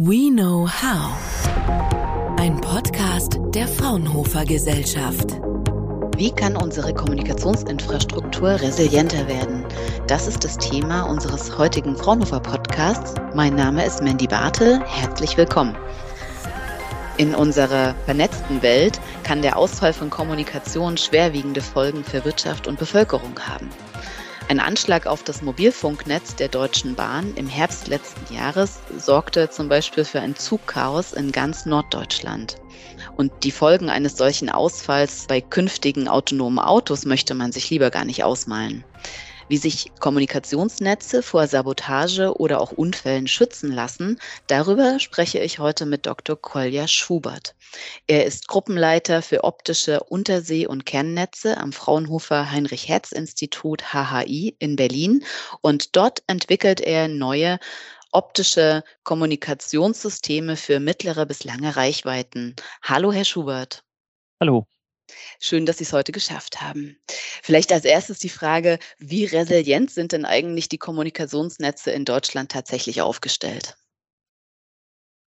We Know How. Ein Podcast der Fraunhofer Gesellschaft. Wie kann unsere Kommunikationsinfrastruktur resilienter werden? Das ist das Thema unseres heutigen Fraunhofer Podcasts. Mein Name ist Mandy Bartel. Herzlich willkommen. In unserer vernetzten Welt kann der Ausfall von Kommunikation schwerwiegende Folgen für Wirtschaft und Bevölkerung haben. Ein Anschlag auf das Mobilfunknetz der Deutschen Bahn im Herbst letzten Jahres sorgte zum Beispiel für ein Zugchaos in ganz Norddeutschland. Und die Folgen eines solchen Ausfalls bei künftigen autonomen Autos möchte man sich lieber gar nicht ausmalen. Wie sich Kommunikationsnetze vor Sabotage oder auch Unfällen schützen lassen, darüber spreche ich heute mit Dr. Kolja Schubert. Er ist Gruppenleiter für optische Untersee- und Kernnetze am Fraunhofer Heinrich-Hertz-Institut HHI in Berlin und dort entwickelt er neue optische Kommunikationssysteme für mittlere bis lange Reichweiten. Hallo, Herr Schubert. Hallo. Schön, dass Sie es heute geschafft haben. Vielleicht als erstes die Frage, wie resilient sind denn eigentlich die Kommunikationsnetze in Deutschland tatsächlich aufgestellt?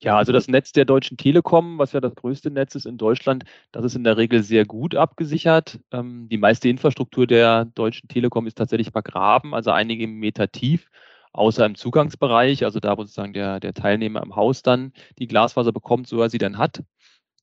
Ja, also das Netz der Deutschen Telekom, was ja das größte Netz ist in Deutschland, das ist in der Regel sehr gut abgesichert. Ähm, die meiste Infrastruktur der Deutschen Telekom ist tatsächlich vergraben, also einige Meter tief, außer im Zugangsbereich, also da, wo sozusagen der, der Teilnehmer im Haus dann die Glasfaser bekommt, so er sie dann hat.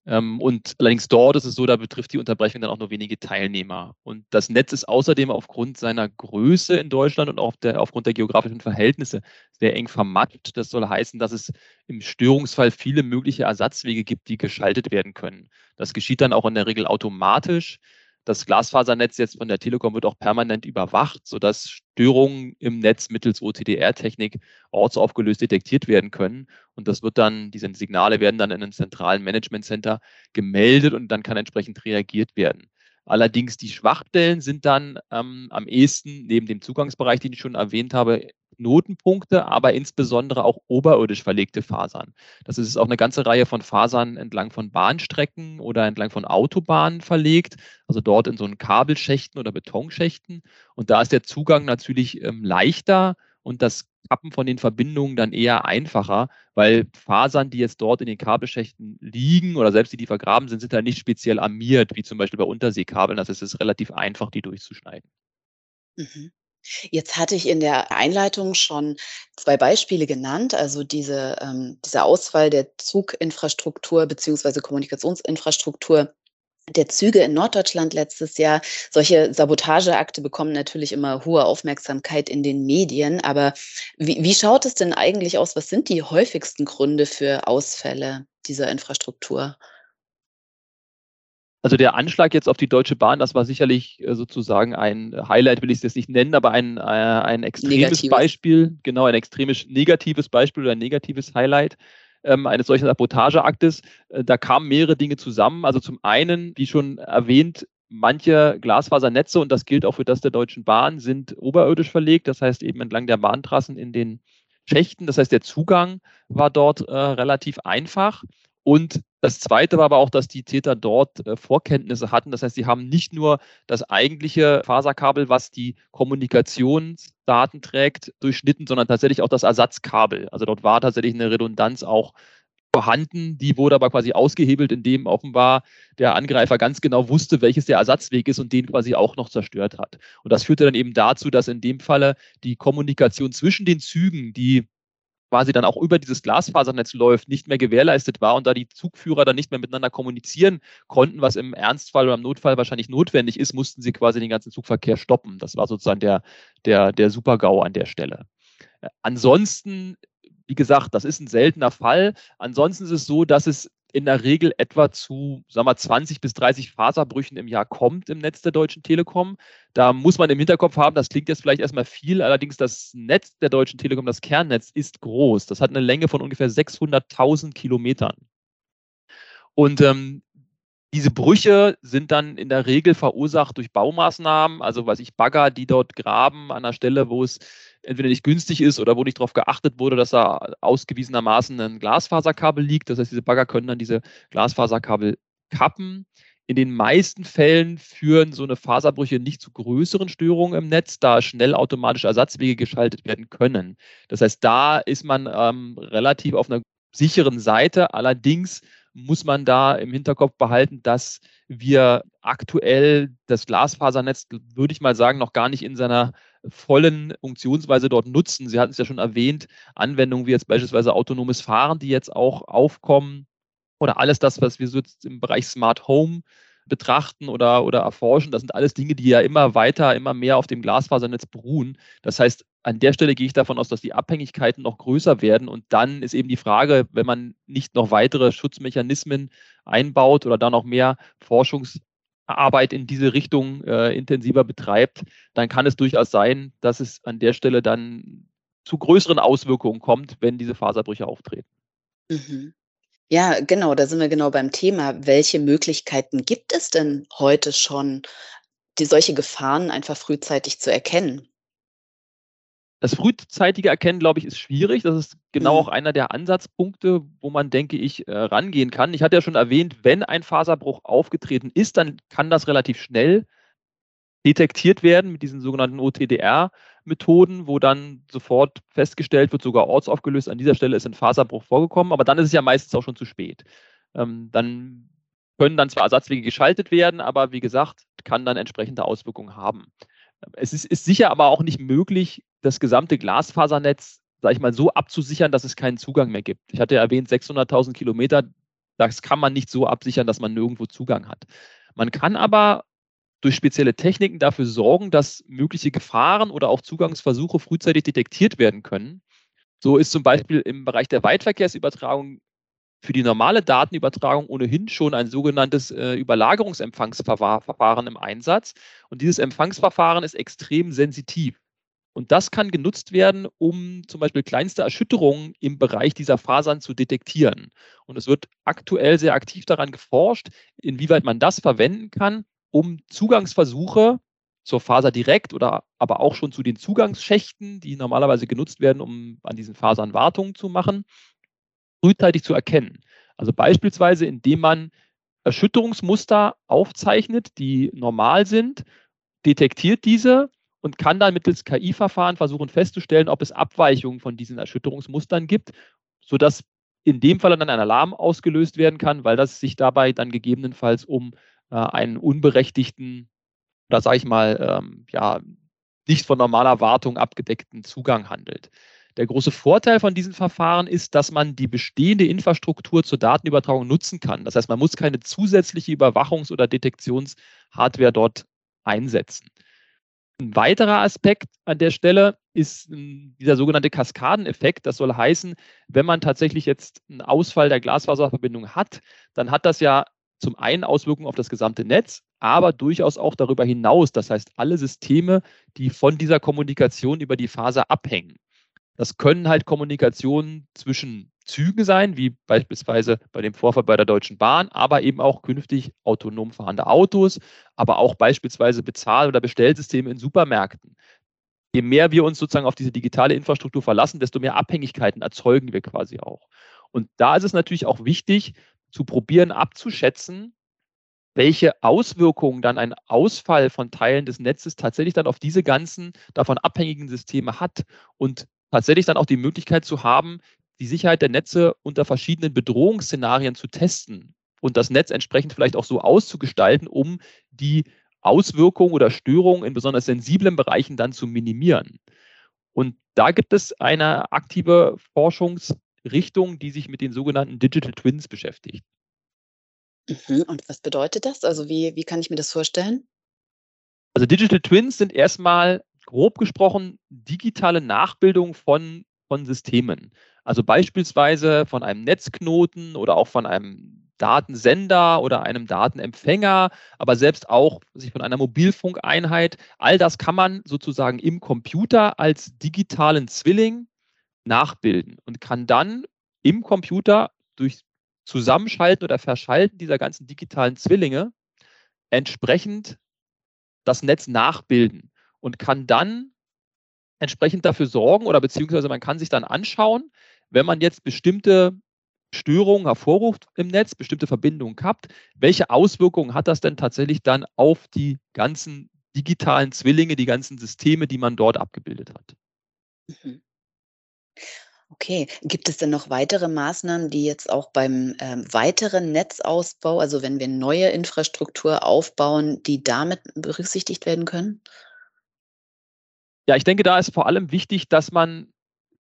Ähm, und allerdings dort ist es so, da betrifft die Unterbrechung dann auch nur wenige Teilnehmer. Und das Netz ist außerdem aufgrund seiner Größe in Deutschland und auch der, aufgrund der geografischen Verhältnisse sehr eng vermattet. Das soll heißen, dass es im Störungsfall viele mögliche Ersatzwege gibt, die geschaltet werden können. Das geschieht dann auch in der Regel automatisch. Das Glasfasernetz jetzt von der Telekom wird auch permanent überwacht, sodass Störungen im Netz mittels OTDR-Technik ortsaufgelöst detektiert werden können. Und das wird dann, diese Signale werden dann in einem zentralen Management Center gemeldet und dann kann entsprechend reagiert werden. Allerdings die Schwachstellen sind dann ähm, am ehesten neben dem Zugangsbereich, den ich schon erwähnt habe, Knotenpunkte, aber insbesondere auch oberirdisch verlegte Fasern. Das ist auch eine ganze Reihe von Fasern entlang von Bahnstrecken oder entlang von Autobahnen verlegt, also dort in so einen Kabelschächten oder Betonschächten. Und da ist der Zugang natürlich ähm, leichter und das Kappen von den Verbindungen dann eher einfacher, weil Fasern, die jetzt dort in den Kabelschächten liegen oder selbst die, die vergraben sind, sind da nicht speziell armiert, wie zum Beispiel bei Unterseekabeln. Das heißt, es ist relativ einfach, die durchzuschneiden. Mhm. Jetzt hatte ich in der Einleitung schon zwei Beispiele genannt, also diese, ähm, dieser Ausfall der Zuginfrastruktur beziehungsweise Kommunikationsinfrastruktur der Züge in Norddeutschland letztes Jahr. Solche Sabotageakte bekommen natürlich immer hohe Aufmerksamkeit in den Medien. Aber wie, wie schaut es denn eigentlich aus? Was sind die häufigsten Gründe für Ausfälle dieser Infrastruktur? Also der Anschlag jetzt auf die Deutsche Bahn, das war sicherlich äh, sozusagen ein Highlight, will ich es jetzt nicht nennen, aber ein, äh, ein extremes negatives. Beispiel, genau, ein extremes negatives Beispiel oder ein negatives Highlight ähm, eines solchen Sabotageaktes. Äh, da kamen mehrere Dinge zusammen. Also zum einen, wie schon erwähnt, manche Glasfasernetze, und das gilt auch für das der Deutschen Bahn, sind oberirdisch verlegt, das heißt eben entlang der Bahntrassen in den Schächten. Das heißt, der Zugang war dort äh, relativ einfach. Und das Zweite war aber auch, dass die Täter dort äh, Vorkenntnisse hatten. Das heißt, sie haben nicht nur das eigentliche Faserkabel, was die Kommunikationsdaten trägt, durchschnitten, sondern tatsächlich auch das Ersatzkabel. Also dort war tatsächlich eine Redundanz auch vorhanden. Die wurde aber quasi ausgehebelt, indem offenbar der Angreifer ganz genau wusste, welches der Ersatzweg ist und den quasi auch noch zerstört hat. Und das führte dann eben dazu, dass in dem Falle die Kommunikation zwischen den Zügen, die quasi dann auch über dieses Glasfasernetz läuft, nicht mehr gewährleistet war und da die Zugführer dann nicht mehr miteinander kommunizieren konnten, was im Ernstfall oder im Notfall wahrscheinlich notwendig ist, mussten sie quasi den ganzen Zugverkehr stoppen. Das war sozusagen der, der, der Super-GAU an der Stelle. Äh, ansonsten, wie gesagt, das ist ein seltener Fall. Ansonsten ist es so, dass es in der Regel etwa zu sagen wir, 20 bis 30 Faserbrüchen im Jahr kommt im Netz der Deutschen Telekom. Da muss man im Hinterkopf haben, das klingt jetzt vielleicht erstmal viel, allerdings das Netz der Deutschen Telekom, das Kernnetz, ist groß. Das hat eine Länge von ungefähr 600.000 Kilometern. Und ähm, diese Brüche sind dann in der Regel verursacht durch Baumaßnahmen, also weiß ich, Bagger, die dort graben an der Stelle, wo es entweder nicht günstig ist oder wo nicht darauf geachtet wurde, dass da ausgewiesenermaßen ein Glasfaserkabel liegt. Das heißt, diese Bagger können dann diese Glasfaserkabel kappen. In den meisten Fällen führen so eine Faserbrüche nicht zu größeren Störungen im Netz, da schnell automatisch Ersatzwege geschaltet werden können. Das heißt, da ist man ähm, relativ auf einer sicheren Seite. Allerdings muss man da im Hinterkopf behalten, dass wir aktuell das Glasfasernetz, würde ich mal sagen, noch gar nicht in seiner vollen Funktionsweise dort nutzen. Sie hatten es ja schon erwähnt, Anwendungen wie jetzt beispielsweise autonomes Fahren, die jetzt auch aufkommen oder alles das, was wir so im Bereich Smart Home betrachten oder, oder erforschen. Das sind alles Dinge, die ja immer weiter, immer mehr auf dem Glasfasernetz beruhen. Das heißt, an der Stelle gehe ich davon aus, dass die Abhängigkeiten noch größer werden. Und dann ist eben die Frage, wenn man nicht noch weitere Schutzmechanismen einbaut oder da noch mehr Forschungsarbeit in diese Richtung äh, intensiver betreibt, dann kann es durchaus sein, dass es an der Stelle dann zu größeren Auswirkungen kommt, wenn diese Faserbrüche auftreten. Mhm. Ja, genau, da sind wir genau beim Thema. Welche Möglichkeiten gibt es denn heute schon, die solche Gefahren einfach frühzeitig zu erkennen? Das frühzeitige Erkennen, glaube ich, ist schwierig. Das ist genau mhm. auch einer der Ansatzpunkte, wo man, denke ich, äh, rangehen kann. Ich hatte ja schon erwähnt, wenn ein Faserbruch aufgetreten ist, dann kann das relativ schnell detektiert werden mit diesen sogenannten OTDR-Methoden, wo dann sofort festgestellt wird, sogar ortsaufgelöst, an dieser Stelle ist ein Faserbruch vorgekommen, aber dann ist es ja meistens auch schon zu spät. Ähm, dann können dann zwar Ersatzwege geschaltet werden, aber wie gesagt, kann dann entsprechende Auswirkungen haben. Es ist, ist sicher aber auch nicht möglich, das gesamte Glasfasernetz, sage ich mal, so abzusichern, dass es keinen Zugang mehr gibt. Ich hatte ja erwähnt, 600.000 Kilometer, das kann man nicht so absichern, dass man nirgendwo Zugang hat. Man kann aber durch spezielle Techniken dafür sorgen, dass mögliche Gefahren oder auch Zugangsversuche frühzeitig detektiert werden können. So ist zum Beispiel im Bereich der Weitverkehrsübertragung für die normale Datenübertragung ohnehin schon ein sogenanntes äh, Überlagerungsempfangsverfahren im Einsatz. Und dieses Empfangsverfahren ist extrem sensitiv. Und das kann genutzt werden, um zum Beispiel kleinste Erschütterungen im Bereich dieser Fasern zu detektieren. Und es wird aktuell sehr aktiv daran geforscht, inwieweit man das verwenden kann, um Zugangsversuche zur Faser direkt oder aber auch schon zu den Zugangsschächten, die normalerweise genutzt werden, um an diesen Fasern Wartungen zu machen, frühzeitig zu erkennen. Also beispielsweise, indem man Erschütterungsmuster aufzeichnet, die normal sind, detektiert diese und kann dann mittels KI-Verfahren versuchen festzustellen, ob es Abweichungen von diesen Erschütterungsmustern gibt, sodass in dem Fall dann ein Alarm ausgelöst werden kann, weil das sich dabei dann gegebenenfalls um äh, einen unberechtigten oder sage ich mal, ähm, ja, nicht von normaler Wartung abgedeckten Zugang handelt. Der große Vorteil von diesen Verfahren ist, dass man die bestehende Infrastruktur zur Datenübertragung nutzen kann. Das heißt, man muss keine zusätzliche Überwachungs- oder Detektionshardware dort einsetzen. Ein weiterer Aspekt an der Stelle ist hm, dieser sogenannte Kaskadeneffekt. Das soll heißen, wenn man tatsächlich jetzt einen Ausfall der Glasfaserverbindung hat, dann hat das ja zum einen Auswirkungen auf das gesamte Netz, aber durchaus auch darüber hinaus. Das heißt, alle Systeme, die von dieser Kommunikation über die Faser abhängen. Das können halt Kommunikationen zwischen Zügen sein, wie beispielsweise bei dem Vorfall bei der Deutschen Bahn, aber eben auch künftig autonom fahrende Autos, aber auch beispielsweise Bezahl- oder Bestellsysteme in Supermärkten. Je mehr wir uns sozusagen auf diese digitale Infrastruktur verlassen, desto mehr Abhängigkeiten erzeugen wir quasi auch. Und da ist es natürlich auch wichtig, zu probieren abzuschätzen, welche Auswirkungen dann ein Ausfall von Teilen des Netzes tatsächlich dann auf diese ganzen davon abhängigen Systeme hat und tatsächlich dann auch die Möglichkeit zu haben, die Sicherheit der Netze unter verschiedenen Bedrohungsszenarien zu testen und das Netz entsprechend vielleicht auch so auszugestalten, um die Auswirkungen oder Störungen in besonders sensiblen Bereichen dann zu minimieren. Und da gibt es eine aktive Forschungsrichtung, die sich mit den sogenannten Digital Twins beschäftigt. Mhm. Und was bedeutet das? Also wie, wie kann ich mir das vorstellen? Also Digital Twins sind erstmal grob gesprochen digitale Nachbildung von, von Systemen. Also beispielsweise von einem Netzknoten oder auch von einem Datensender oder einem Datenempfänger, aber selbst auch sich von einer Mobilfunkeinheit. All das kann man sozusagen im Computer als digitalen Zwilling nachbilden und kann dann im Computer durch Zusammenschalten oder Verschalten dieser ganzen digitalen Zwillinge entsprechend das Netz nachbilden und kann dann entsprechend dafür sorgen oder beziehungsweise man kann sich dann anschauen, wenn man jetzt bestimmte Störungen hervorruft im Netz, bestimmte Verbindungen kappt, welche Auswirkungen hat das denn tatsächlich dann auf die ganzen digitalen Zwillinge, die ganzen Systeme, die man dort abgebildet hat? Mhm. Okay. Gibt es denn noch weitere Maßnahmen, die jetzt auch beim, ähm, weiteren Netzausbau, also wenn wir neue Infrastruktur aufbauen, die damit berücksichtigt werden können? Ja, ich denke, da ist vor allem wichtig, dass man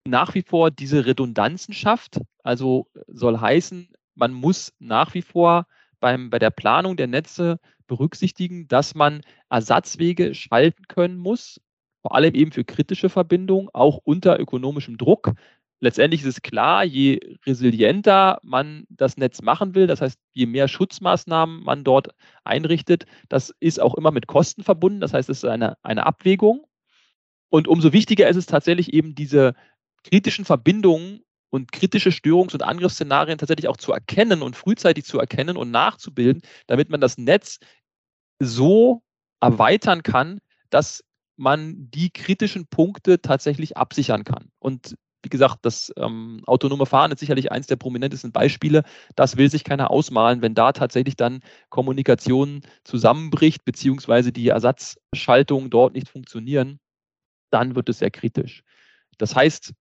nach wie vor diese Redundanzen schafft. Also soll heißen, man muss nach wie vor beim, bei der Planung der Netze berücksichtigen, dass man Ersatzwege schalten können muss, vor allem eben für kritische Verbindungen, auch unter ökonomischem Druck. Letztendlich ist es klar, je resilienter man das Netz machen will, das heißt, je mehr Schutzmaßnahmen man dort einrichtet, das ist auch immer mit Kosten verbunden. Das heißt, es ist eine, eine Abwägung. Und umso wichtiger ist es tatsächlich eben diese kritischen Verbindungen und kritische Störungs- und Angriffsszenarien tatsächlich auch zu erkennen und frühzeitig zu erkennen und nachzubilden, damit man das Netz so erweitern kann, dass man die kritischen Punkte tatsächlich absichern kann. Und wie gesagt, das ähm, autonome Fahren ist sicherlich eines der prominentesten Beispiele. Das will sich keiner ausmalen, wenn da tatsächlich dann Kommunikation zusammenbricht, beziehungsweise die Ersatzschaltungen dort nicht funktionieren, dann wird es sehr kritisch. Das heißt,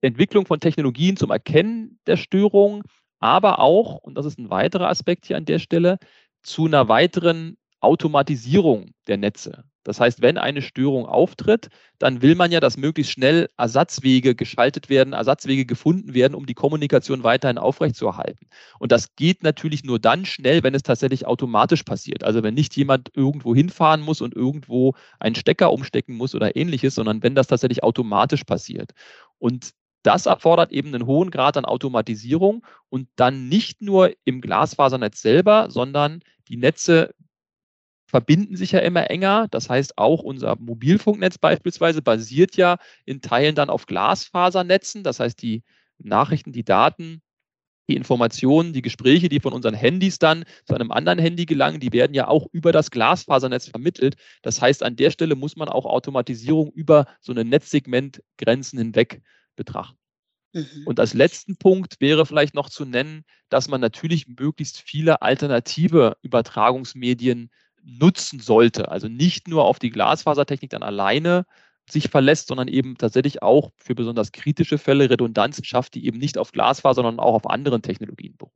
Entwicklung von Technologien zum Erkennen der Störung, aber auch, und das ist ein weiterer Aspekt hier an der Stelle, zu einer weiteren Automatisierung der Netze. Das heißt, wenn eine Störung auftritt, dann will man ja, dass möglichst schnell Ersatzwege geschaltet werden, Ersatzwege gefunden werden, um die Kommunikation weiterhin aufrechtzuerhalten. Und das geht natürlich nur dann schnell, wenn es tatsächlich automatisch passiert. Also wenn nicht jemand irgendwo hinfahren muss und irgendwo einen Stecker umstecken muss oder ähnliches, sondern wenn das tatsächlich automatisch passiert. Und das erfordert eben einen hohen Grad an Automatisierung und dann nicht nur im Glasfasernetz selber, sondern die Netze verbinden sich ja immer enger. Das heißt, auch unser Mobilfunknetz beispielsweise basiert ja in Teilen dann auf Glasfasernetzen. Das heißt, die Nachrichten, die Daten, die Informationen, die Gespräche, die von unseren Handys dann zu einem anderen Handy gelangen, die werden ja auch über das Glasfasernetz vermittelt. Das heißt, an der Stelle muss man auch Automatisierung über so eine Netzsegmentgrenzen hinweg betrachten. Mhm. Und als letzten Punkt wäre vielleicht noch zu nennen, dass man natürlich möglichst viele alternative Übertragungsmedien nutzen sollte. Also nicht nur auf die Glasfasertechnik dann alleine sich verlässt, sondern eben tatsächlich auch für besonders kritische Fälle Redundanzen schafft, die eben nicht auf Glasfaser, sondern auch auf anderen Technologien beruhen.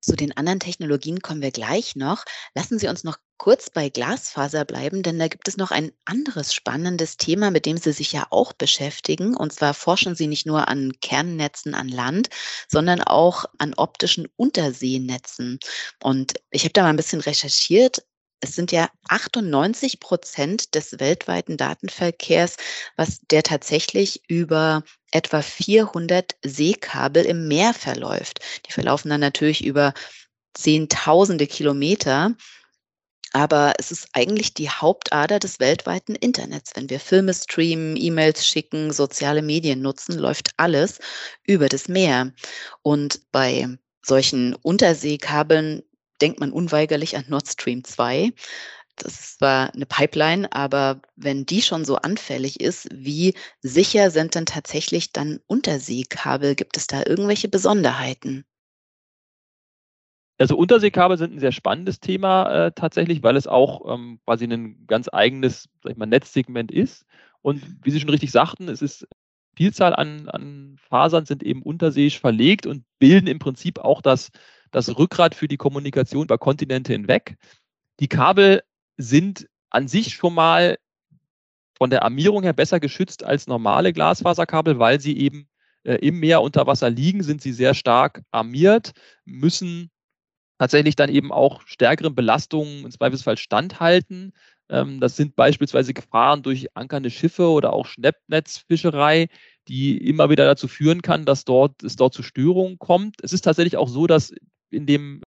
Zu den anderen Technologien kommen wir gleich noch. Lassen Sie uns noch kurz bei Glasfaser bleiben, denn da gibt es noch ein anderes spannendes Thema, mit dem Sie sich ja auch beschäftigen. Und zwar forschen Sie nicht nur an Kernnetzen an Land, sondern auch an optischen Unterseenetzen. Und ich habe da mal ein bisschen recherchiert es sind ja 98 Prozent des weltweiten Datenverkehrs, was der tatsächlich über etwa 400 Seekabel im Meer verläuft. Die verlaufen dann natürlich über Zehntausende Kilometer. Aber es ist eigentlich die Hauptader des weltweiten Internets. Wenn wir Filme streamen, E-Mails schicken, soziale Medien nutzen, läuft alles über das Meer. Und bei solchen Unterseekabeln denkt man unweigerlich an Nord Stream 2. Das ist zwar eine Pipeline, aber wenn die schon so anfällig ist, wie sicher sind denn tatsächlich dann Unterseekabel? Gibt es da irgendwelche Besonderheiten? Also Unterseekabel sind ein sehr spannendes Thema äh, tatsächlich, weil es auch ähm, quasi ein ganz eigenes sag ich mal, Netzsegment ist. Und wie Sie schon richtig sagten, es ist Vielzahl an, an Fasern sind eben unterseeisch verlegt und bilden im Prinzip auch das das Rückgrat für die Kommunikation über Kontinente hinweg. Die Kabel sind an sich schon mal von der Armierung her besser geschützt als normale Glasfaserkabel, weil sie eben äh, im Meer unter Wasser liegen, sind sie sehr stark armiert, müssen tatsächlich dann eben auch stärkeren Belastungen im Zweifelsfall standhalten. Ähm, das sind beispielsweise Gefahren durch ankernde Schiffe oder auch Schleppnetzfischerei, die immer wieder dazu führen kann, dass dort, es dort zu Störungen kommt. Es ist tatsächlich auch so, dass in dem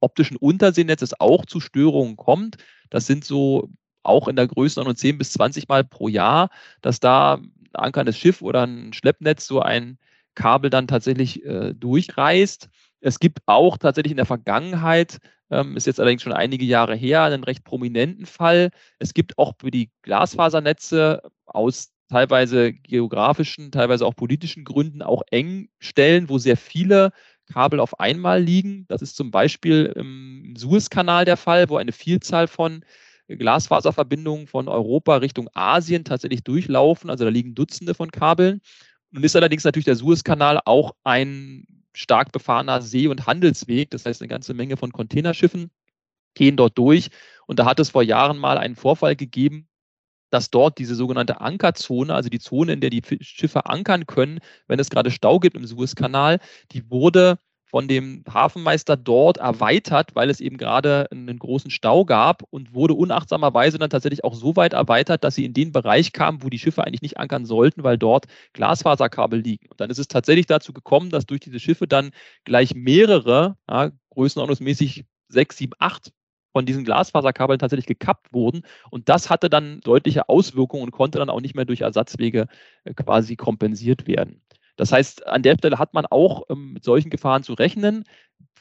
optischen Unterseenetz es auch zu Störungen kommt. Das sind so auch in der Größenordnung 10 bis 20 Mal pro Jahr, dass da ein ankerndes Schiff oder ein Schleppnetz so ein Kabel dann tatsächlich äh, durchreißt. Es gibt auch tatsächlich in der Vergangenheit, ähm, ist jetzt allerdings schon einige Jahre her, einen recht prominenten Fall. Es gibt auch für die Glasfasernetze aus teilweise geografischen, teilweise auch politischen Gründen auch Engstellen, wo sehr viele Kabel auf einmal liegen. Das ist zum Beispiel im Suezkanal der Fall, wo eine Vielzahl von Glasfaserverbindungen von Europa Richtung Asien tatsächlich durchlaufen. Also da liegen Dutzende von Kabeln. Nun ist allerdings natürlich der Suezkanal auch ein stark befahrener See- und Handelsweg. Das heißt, eine ganze Menge von Containerschiffen gehen dort durch. Und da hat es vor Jahren mal einen Vorfall gegeben, dass dort diese sogenannte Ankerzone, also die Zone, in der die Schiffe ankern können, wenn es gerade Stau gibt im Suezkanal, die wurde von dem Hafenmeister dort erweitert, weil es eben gerade einen großen Stau gab und wurde unachtsamerweise dann tatsächlich auch so weit erweitert, dass sie in den Bereich kamen, wo die Schiffe eigentlich nicht ankern sollten, weil dort Glasfaserkabel liegen. Und dann ist es tatsächlich dazu gekommen, dass durch diese Schiffe dann gleich mehrere, ja, größenordnungsmäßig sechs, sieben, acht von diesen Glasfaserkabeln tatsächlich gekappt wurden. Und das hatte dann deutliche Auswirkungen und konnte dann auch nicht mehr durch Ersatzwege äh, quasi kompensiert werden. Das heißt, an der Stelle hat man auch ähm, mit solchen Gefahren zu rechnen.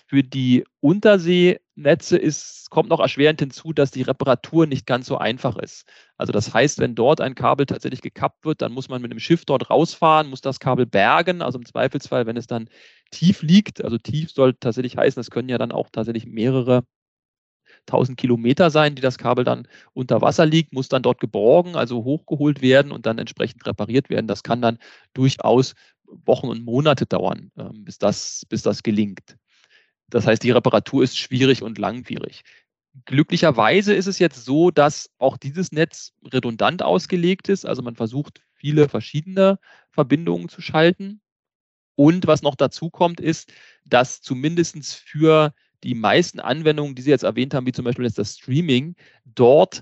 Für die Unterseenetze ist, kommt noch erschwerend hinzu, dass die Reparatur nicht ganz so einfach ist. Also das heißt, wenn dort ein Kabel tatsächlich gekappt wird, dann muss man mit einem Schiff dort rausfahren, muss das Kabel bergen. Also im Zweifelsfall, wenn es dann tief liegt, also tief soll tatsächlich heißen, es können ja dann auch tatsächlich mehrere 1000 Kilometer sein, die das Kabel dann unter Wasser liegt, muss dann dort geborgen, also hochgeholt werden und dann entsprechend repariert werden. Das kann dann durchaus Wochen und Monate dauern, ähm, bis das, bis das gelingt. Das heißt, die Reparatur ist schwierig und langwierig. Glücklicherweise ist es jetzt so, dass auch dieses Netz redundant ausgelegt ist. Also man versucht, viele verschiedene Verbindungen zu schalten. Und was noch dazu kommt, ist, dass zumindest für die meisten Anwendungen, die Sie jetzt erwähnt haben, wie zum Beispiel jetzt das Streaming, dort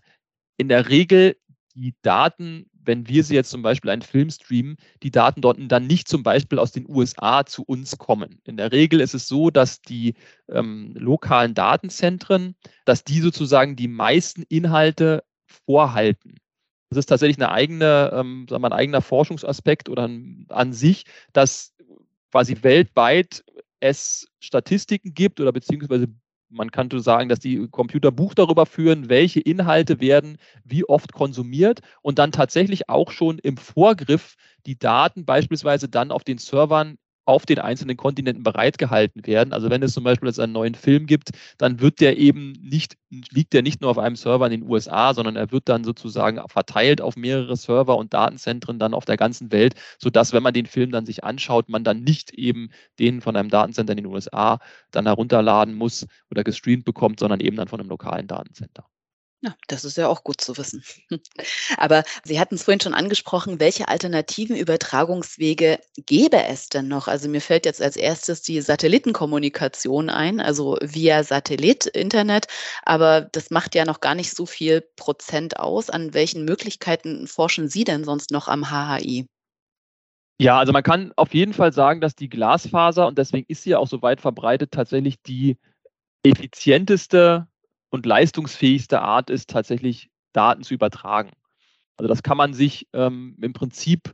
in der Regel die Daten, wenn wir sie jetzt zum Beispiel einen Film streamen, die Daten dort dann nicht zum Beispiel aus den USA zu uns kommen. In der Regel ist es so, dass die ähm, lokalen Datenzentren, dass die sozusagen die meisten Inhalte vorhalten. Das ist tatsächlich eine eigene, ähm, sagen wir, ein eigener Forschungsaspekt oder an sich, dass quasi weltweit es Statistiken gibt oder beziehungsweise man könnte sagen, dass die Computer Buch darüber führen, welche Inhalte werden wie oft konsumiert und dann tatsächlich auch schon im Vorgriff die Daten beispielsweise dann auf den Servern auf den einzelnen Kontinenten bereitgehalten werden. Also wenn es zum Beispiel jetzt einen neuen Film gibt, dann wird der eben nicht, liegt der nicht nur auf einem Server in den USA, sondern er wird dann sozusagen verteilt auf mehrere Server und Datenzentren dann auf der ganzen Welt, sodass, wenn man den Film dann sich anschaut, man dann nicht eben den von einem Datencenter in den USA dann herunterladen muss oder gestreamt bekommt, sondern eben dann von einem lokalen Datencenter. Ja, das ist ja auch gut zu wissen. Aber Sie hatten es vorhin schon angesprochen, welche alternativen Übertragungswege gäbe es denn noch? Also mir fällt jetzt als erstes die Satellitenkommunikation ein, also via Satellit, Internet, aber das macht ja noch gar nicht so viel Prozent aus. An welchen Möglichkeiten forschen Sie denn sonst noch am HHI? Ja, also man kann auf jeden Fall sagen, dass die Glasfaser, und deswegen ist sie ja auch so weit verbreitet, tatsächlich die effizienteste und leistungsfähigste Art ist, tatsächlich Daten zu übertragen. Also das kann man sich ähm, im Prinzip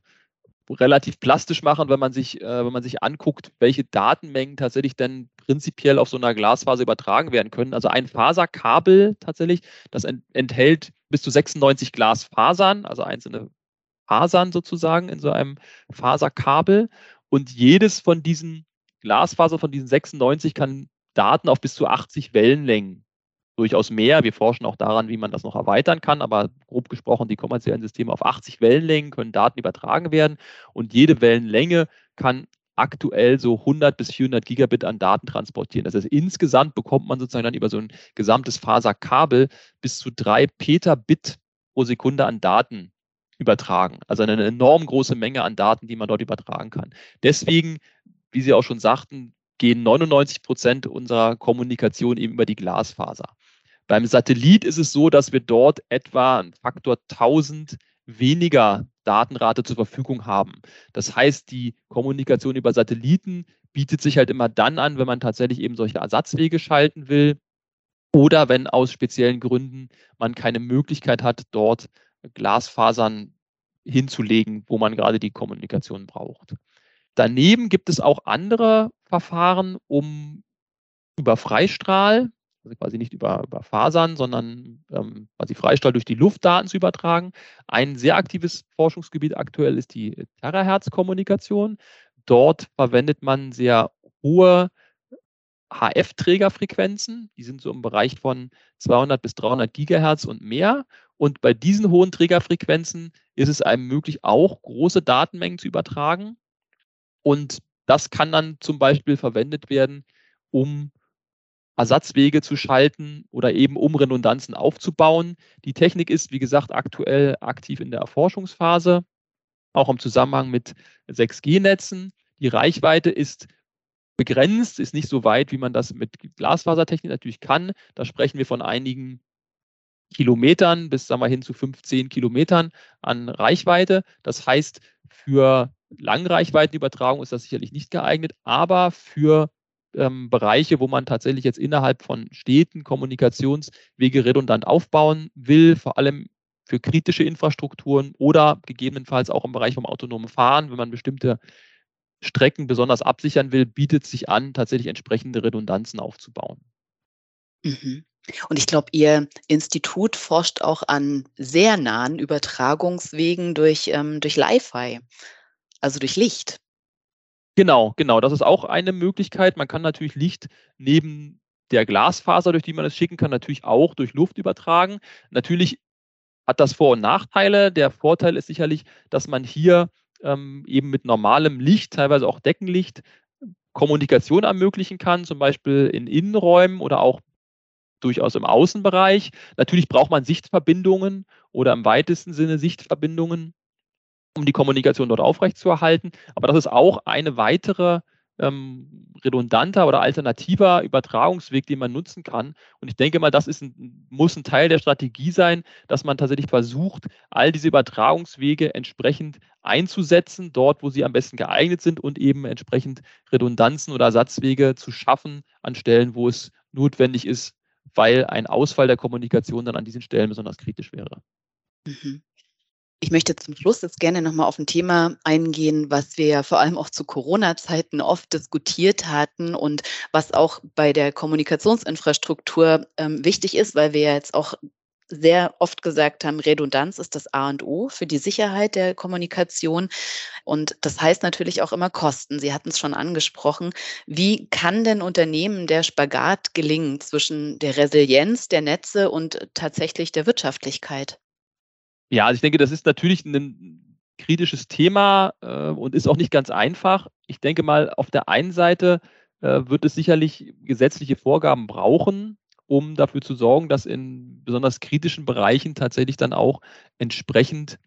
relativ plastisch machen, wenn man sich, äh, wenn man sich anguckt, welche Datenmengen tatsächlich denn prinzipiell auf so einer Glasfaser übertragen werden können. Also ein Faserkabel tatsächlich, das ent enthält bis zu 96 Glasfasern, also einzelne Fasern sozusagen in so einem Faserkabel. Und jedes von diesen Glasfaser, von diesen 96 kann Daten auf bis zu 80 Wellenlängen durchaus mehr. Wir forschen auch daran, wie man das noch erweitern kann, aber grob gesprochen, die kommerziellen Systeme auf 80 Wellenlängen können Daten übertragen werden und jede Wellenlänge kann aktuell so 100 bis 400 Gigabit an Daten transportieren. Das heißt, insgesamt bekommt man sozusagen dann über so ein gesamtes Faserkabel bis zu drei Petabit pro Sekunde an Daten übertragen. Also eine enorm große Menge an Daten, die man dort übertragen kann. Deswegen, wie Sie auch schon sagten, gehen 99 Prozent unserer Kommunikation eben über die Glasfaser. Beim Satellit ist es so, dass wir dort etwa einen Faktor 1000 weniger Datenrate zur Verfügung haben. Das heißt, die Kommunikation über Satelliten bietet sich halt immer dann an, wenn man tatsächlich eben solche Ersatzwege schalten will oder wenn aus speziellen Gründen man keine Möglichkeit hat, dort Glasfasern hinzulegen, wo man gerade die Kommunikation braucht. Daneben gibt es auch andere Verfahren, um über Freistrahl also quasi nicht über, über Fasern, sondern ähm, quasi Freistrahl durch die Luft Daten zu übertragen. Ein sehr aktives Forschungsgebiet aktuell ist die Terahertz-Kommunikation. Dort verwendet man sehr hohe HF-Trägerfrequenzen. Die sind so im Bereich von 200 bis 300 Gigahertz und mehr. Und bei diesen hohen Trägerfrequenzen ist es einem möglich, auch große Datenmengen zu übertragen. Und das kann dann zum Beispiel verwendet werden, um Ersatzwege zu schalten oder eben um Redundanzen aufzubauen. Die Technik ist, wie gesagt, aktuell aktiv in der Erforschungsphase, auch im Zusammenhang mit 6G-Netzen. Die Reichweite ist begrenzt, ist nicht so weit, wie man das mit Glasfasertechnik natürlich kann. Da sprechen wir von einigen Kilometern bis sagen wir hin zu 15 Kilometern an Reichweite. Das heißt, für Langreichweitenübertragung ist das sicherlich nicht geeignet, aber für ähm, Bereiche, wo man tatsächlich jetzt innerhalb von Städten Kommunikationswege redundant aufbauen will, vor allem für kritische Infrastrukturen oder gegebenenfalls auch im Bereich vom autonomen Fahren, wenn man bestimmte Strecken besonders absichern will, bietet sich an, tatsächlich entsprechende Redundanzen aufzubauen. Mhm. Und ich glaube, Ihr Institut forscht auch an sehr nahen Übertragungswegen durch, ähm, durch Li-Fi, also durch Licht. Genau, genau. Das ist auch eine Möglichkeit. Man kann natürlich Licht neben der Glasfaser, durch die man es schicken kann, natürlich auch durch Luft übertragen. Natürlich hat das Vor- und Nachteile. Der Vorteil ist sicherlich, dass man hier ähm, eben mit normalem Licht, teilweise auch Deckenlicht, Kommunikation ermöglichen kann, zum Beispiel in Innenräumen oder auch durchaus im Außenbereich. Natürlich braucht man Sichtverbindungen oder im weitesten Sinne Sichtverbindungen, um die Kommunikation dort aufrechtzuerhalten. Aber das ist auch eine weitere ähm, redundanter oder alternativer Übertragungsweg, den man nutzen kann. Und ich denke mal, das ist ein, muss ein Teil der Strategie sein, dass man tatsächlich versucht, all diese Übertragungswege entsprechend einzusetzen, dort, wo sie am besten geeignet sind und eben entsprechend Redundanzen oder Ersatzwege zu schaffen an Stellen, wo es notwendig ist, weil ein Ausfall der Kommunikation dann an diesen Stellen besonders kritisch wäre. Mhm. Ich möchte zum Schluss jetzt gerne nochmal auf ein Thema eingehen, was wir ja vor allem auch zu Corona-Zeiten oft diskutiert hatten und was auch bei der Kommunikationsinfrastruktur ähm, wichtig ist, weil wir ja jetzt auch sehr oft gesagt haben, Redundanz ist das A und O für die Sicherheit der Kommunikation. Und das heißt natürlich auch immer Kosten. Sie hatten es schon angesprochen. Wie kann denn Unternehmen der Spagat gelingen zwischen der Resilienz der Netze und tatsächlich der Wirtschaftlichkeit? Ja, also ich denke, das ist natürlich ein kritisches Thema äh, und ist auch nicht ganz einfach. Ich denke mal, auf der einen Seite äh, wird es sicherlich gesetzliche Vorgaben brauchen, um dafür zu sorgen, dass in besonders kritischen Bereichen tatsächlich dann auch entsprechend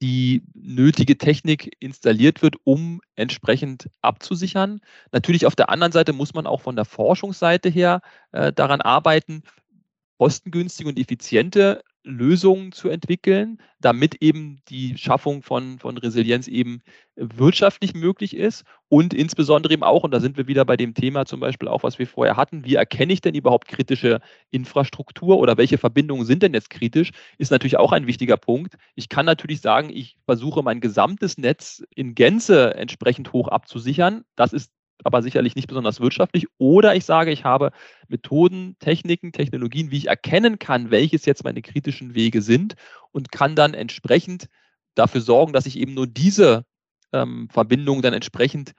die nötige Technik installiert wird, um entsprechend abzusichern. Natürlich auf der anderen Seite muss man auch von der Forschungsseite her äh, daran arbeiten, kostengünstige und effiziente Lösungen zu entwickeln, damit eben die Schaffung von, von Resilienz eben wirtschaftlich möglich ist und insbesondere eben auch, und da sind wir wieder bei dem Thema zum Beispiel auch, was wir vorher hatten, wie erkenne ich denn überhaupt kritische Infrastruktur oder welche Verbindungen sind denn jetzt kritisch, ist natürlich auch ein wichtiger Punkt. Ich kann natürlich sagen, ich versuche mein gesamtes Netz in Gänze entsprechend hoch abzusichern. Das ist aber sicherlich nicht besonders wirtschaftlich. Oder ich sage, ich habe Methoden, Techniken, Technologien, wie ich erkennen kann, welches jetzt meine kritischen Wege sind und kann dann entsprechend dafür sorgen, dass ich eben nur diese ähm, Verbindungen dann entsprechend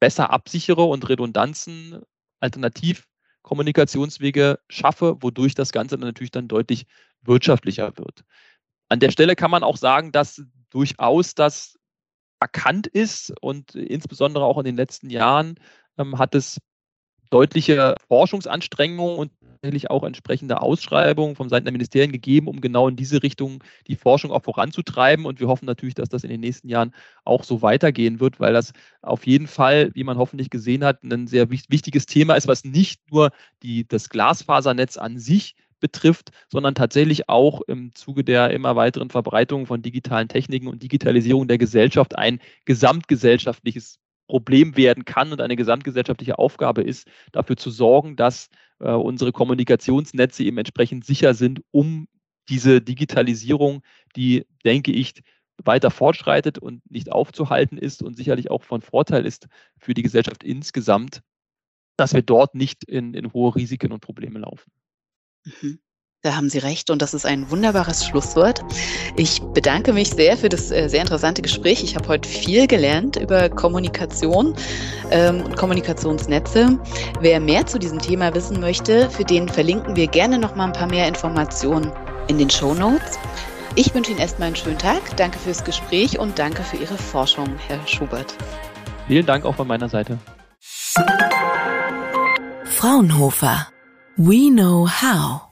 besser absichere und Redundanzen, Alternativkommunikationswege schaffe, wodurch das Ganze dann natürlich dann deutlich wirtschaftlicher wird. An der Stelle kann man auch sagen, dass durchaus das erkannt ist und insbesondere auch in den letzten Jahren ähm, hat es deutliche Forschungsanstrengungen und tatsächlich auch entsprechende Ausschreibungen von Seiten der Ministerien gegeben, um genau in diese Richtung die Forschung auch voranzutreiben. Und wir hoffen natürlich, dass das in den nächsten Jahren auch so weitergehen wird, weil das auf jeden Fall, wie man hoffentlich gesehen hat, ein sehr wichtiges Thema ist, was nicht nur die, das Glasfasernetz an sich betrifft, sondern tatsächlich auch im Zuge der immer weiteren Verbreitung von digitalen Techniken und Digitalisierung der Gesellschaft ein gesamtgesellschaftliches Problem werden kann und eine gesamtgesellschaftliche Aufgabe ist, dafür zu sorgen, dass äh, unsere Kommunikationsnetze eben entsprechend sicher sind, um diese Digitalisierung, die, denke ich, weiter fortschreitet und nicht aufzuhalten ist und sicherlich auch von Vorteil ist für die Gesellschaft insgesamt, dass wir dort nicht in, in hohe Risiken und Probleme laufen. Mhm. Da haben Sie recht und das ist ein wunderbares Schlusswort. Ich bedanke mich sehr für das äh, sehr interessante Gespräch. Ich habe heute viel gelernt über Kommunikation ähm, und Kommunikationsnetze. Wer mehr zu diesem Thema wissen möchte, für den verlinken wir gerne noch mal ein paar mehr Informationen in den Show Notes. Ich wünsche Ihnen erstmal einen schönen Tag. Danke fürs Gespräch und danke für Ihre Forschung, Herr Schubert. Vielen Dank auch von meiner Seite. Fraunhofer. We know how.